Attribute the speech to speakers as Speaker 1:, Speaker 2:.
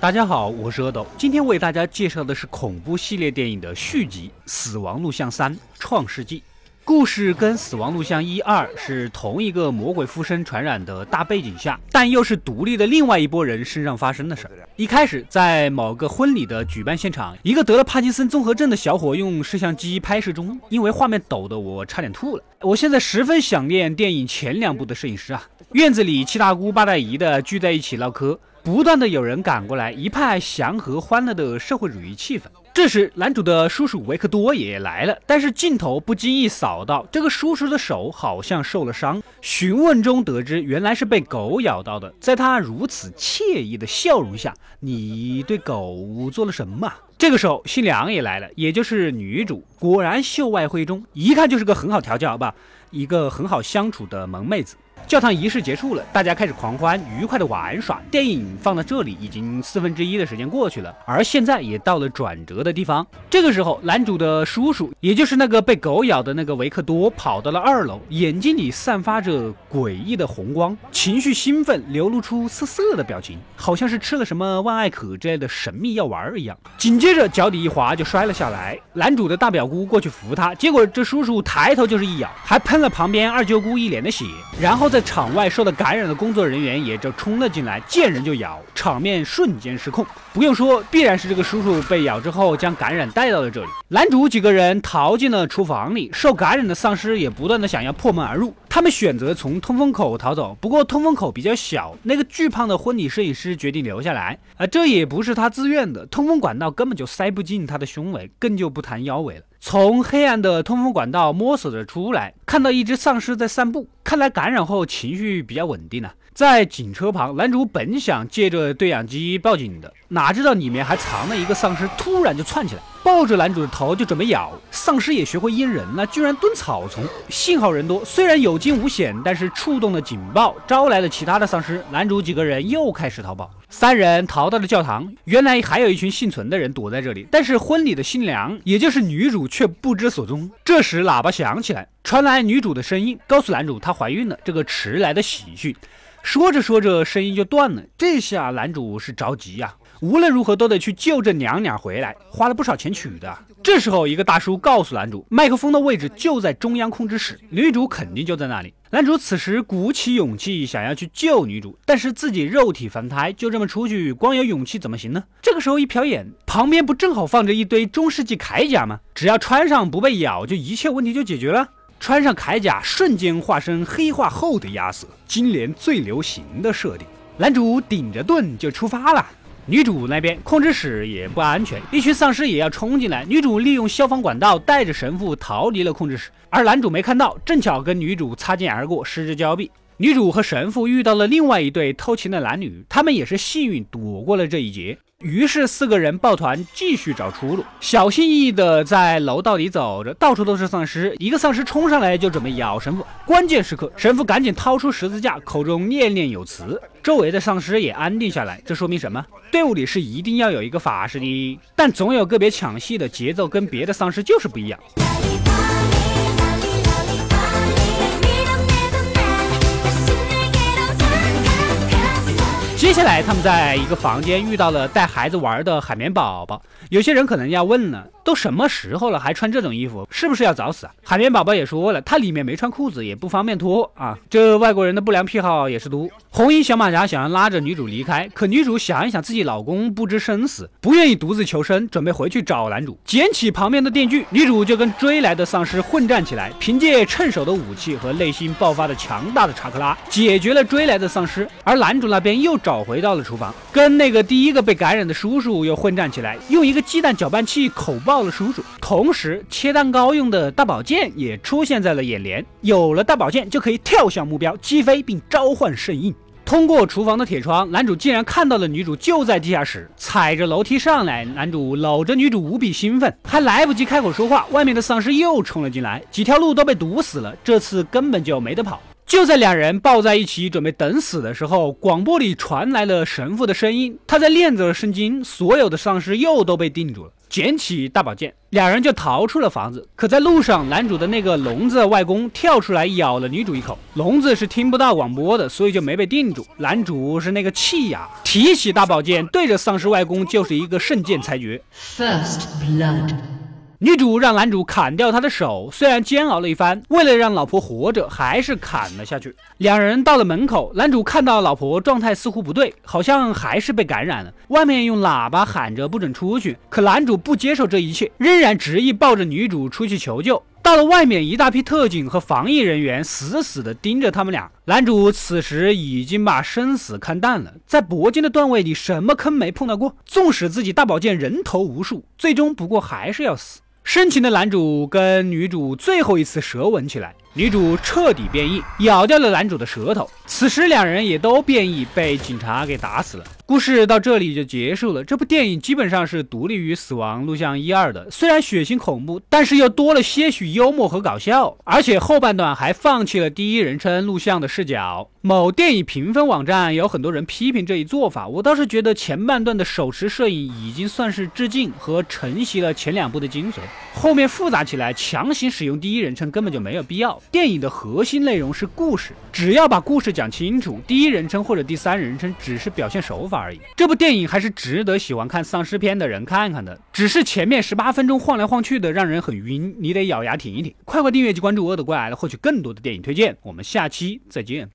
Speaker 1: 大家好，我是阿斗，今天为大家介绍的是恐怖系列电影的续集《死亡录像三：创世纪》。故事跟《死亡录像一二》是同一个魔鬼附身传染的大背景下，但又是独立的另外一拨人身上发生的事儿。一开始，在某个婚礼的举办现场，一个得了帕金森综合症的小伙用摄像机拍摄中，因为画面抖得我差点吐了。我现在十分想念电影前两部的摄影师啊！院子里七大姑八大姨的聚在一起唠嗑，不断的有人赶过来，一派祥和欢乐的社会主义气氛。这时，男主的叔叔维克多也来了，但是镜头不经意扫到这个叔叔的手好像受了伤。询问中得知，原来是被狗咬到的。在他如此惬意的笑容下，你对狗做了什么？这个时候，新娘也来了，也就是女主，果然秀外慧中，一看就是个很好调教吧，一个很好相处的萌妹子。教堂仪式结束了，大家开始狂欢，愉快的玩耍。电影放到这里已经四分之一的时间过去了，而现在也到了转折的地方。这个时候，男主的叔叔，也就是那个被狗咬的那个维克多，跑到了二楼，眼睛里散发着诡异的红光，情绪兴奋，流露出涩涩的表情，好像是吃了什么万艾可之类的神秘药丸一样。紧接着脚底一滑就摔了下来，男主的大表姑过去扶他，结果这叔叔抬头就是一咬，还喷了旁边二舅姑一脸的血，然后在场外受到感染的工作人员也就冲了进来，见人就咬，场面瞬间失控。不用说，必然是这个叔叔被咬之后将感染带到了这里。男主几个人逃进了厨房里，受感染的丧尸也不断的想要破门而入。他们选择从通风口逃走，不过通风口比较小，那个巨胖的婚礼摄影师决定留下来。啊，这也不是他自愿的，通风管道根本就塞不进他的胸围，更就不谈腰围了。从黑暗的通风管道摸索着出来，看到一只丧尸在散步，看来感染后情绪比较稳定了。在警车旁，男主本想借着对讲机报警的，哪知道里面还藏了一个丧尸，突然就窜起来，抱着男主的头就准备咬。丧尸也学会阴人了，居然蹲草丛。幸好人多，虽然有惊无险，但是触动了警报，招来了其他的丧尸。男主几个人又开始逃跑。三人逃到了教堂，原来还有一群幸存的人躲在这里，但是婚礼的新娘，也就是女主却不知所踪。这时喇叭响起来，传来女主的声音，告诉男主她怀孕了，这个迟来的喜讯。说着说着，声音就断了，这下男主是着急呀。无论如何都得去救这娘娘回来，花了不少钱娶的。这时候，一个大叔告诉男主，麦克风的位置就在中央控制室，女主肯定就在那里。男主此时鼓起勇气想要去救女主，但是自己肉体凡胎，就这么出去，光有勇气怎么行呢？这个时候一瞟眼，旁边不正好放着一堆中世纪铠甲吗？只要穿上不被咬，就一切问题就解决了。穿上铠甲，瞬间化身黑化后的亚瑟，今年最流行的设定。男主顶着盾就出发了。女主那边控制室也不安全，一群丧尸也要冲进来。女主利用消防管道带着神父逃离了控制室，而男主没看到，正巧跟女主擦肩而过，失之交臂。女主和神父遇到了另外一对偷情的男女，他们也是幸运躲过了这一劫。于是四个人抱团继续找出路，小心翼翼的在楼道里走着，到处都是丧尸。一个丧尸冲上来就准备咬神父，关键时刻神父赶紧掏出十字架，口中念念有词，周围的丧尸也安定下来。这说明什么？队伍里是一定要有一个法师的，但总有个别抢戏的，节奏跟别的丧尸就是不一样。接下来，他们在一个房间遇到了带孩子玩的海绵宝宝。有些人可能要问了。都什么时候了，还穿这种衣服，是不是要找死啊？海绵宝宝也说了，他里面没穿裤子，也不方便脱啊。这外国人的不良癖好也是多。红衣小马甲想要拉着女主离开，可女主想一想自己老公不知生死，不愿意独自求生，准备回去找男主。捡起旁边的电锯，女主就跟追来的丧尸混战起来，凭借趁手的武器和内心爆发的强大的查克拉，解决了追来的丧尸。而男主那边又找回到了厨房，跟那个第一个被感染的叔叔又混战起来，用一个鸡蛋搅拌器口爆。了叔叔，同时切蛋糕用的大宝剑也出现在了眼帘。有了大宝剑，就可以跳向目标击飞并召唤圣印。通过厨房的铁窗，男主竟然看到了女主就在地下室，踩着楼梯上来。男主搂着女主，无比兴奋，还来不及开口说话，外面的丧尸又冲了进来，几条路都被堵死了。这次根本就没得跑。就在两人抱在一起准备等死的时候，广播里传来了神父的声音，他在念着圣经，所有的丧尸又都被定住了。捡起大宝剑，两人就逃出了房子。可在路上，男主的那个聋子外公跳出来咬了女主一口。聋子是听不到广播的，所以就没被定住。男主是那个气呀，提起大宝剑，对着丧尸外公就是一个圣剑裁决。First blood。女主让男主砍掉她的手，虽然煎熬了一番，为了让老婆活着，还是砍了下去。两人到了门口，男主看到老婆状态似乎不对，好像还是被感染了。外面用喇叭喊着不准出去，可男主不接受这一切，仍然执意抱着女主出去求救。到了外面，一大批特警和防疫人员死死地盯着他们俩。男主此时已经把生死看淡了，在铂金的段位里，什么坑没碰到过？纵使自己大宝剑人头无数，最终不过还是要死。深情的男主跟女主最后一次舌吻起来，女主彻底变异，咬掉了男主的舌头。此时两人也都变异，被警察给打死了。故事到这里就结束了。这部电影基本上是独立于《死亡录像一二》的，虽然血腥恐怖，但是又多了些许幽默和搞笑，而且后半段还放弃了第一人称录像的视角。某电影评分网站有很多人批评这一做法，我倒是觉得前半段的手持摄影已经算是致敬和承袭了前两部的精髓，后面复杂起来强行使用第一人称根本就没有必要。电影的核心内容是故事，只要把故事讲清楚，第一人称或者第三人称只是表现手法。而已。这部电影还是值得喜欢看丧尸片的人看看的，只是前面十八分钟晃来晃去的，让人很晕，你得咬牙挺一挺。快快订阅及关注“恶的怪来获取更多的电影推荐。我们下期再见。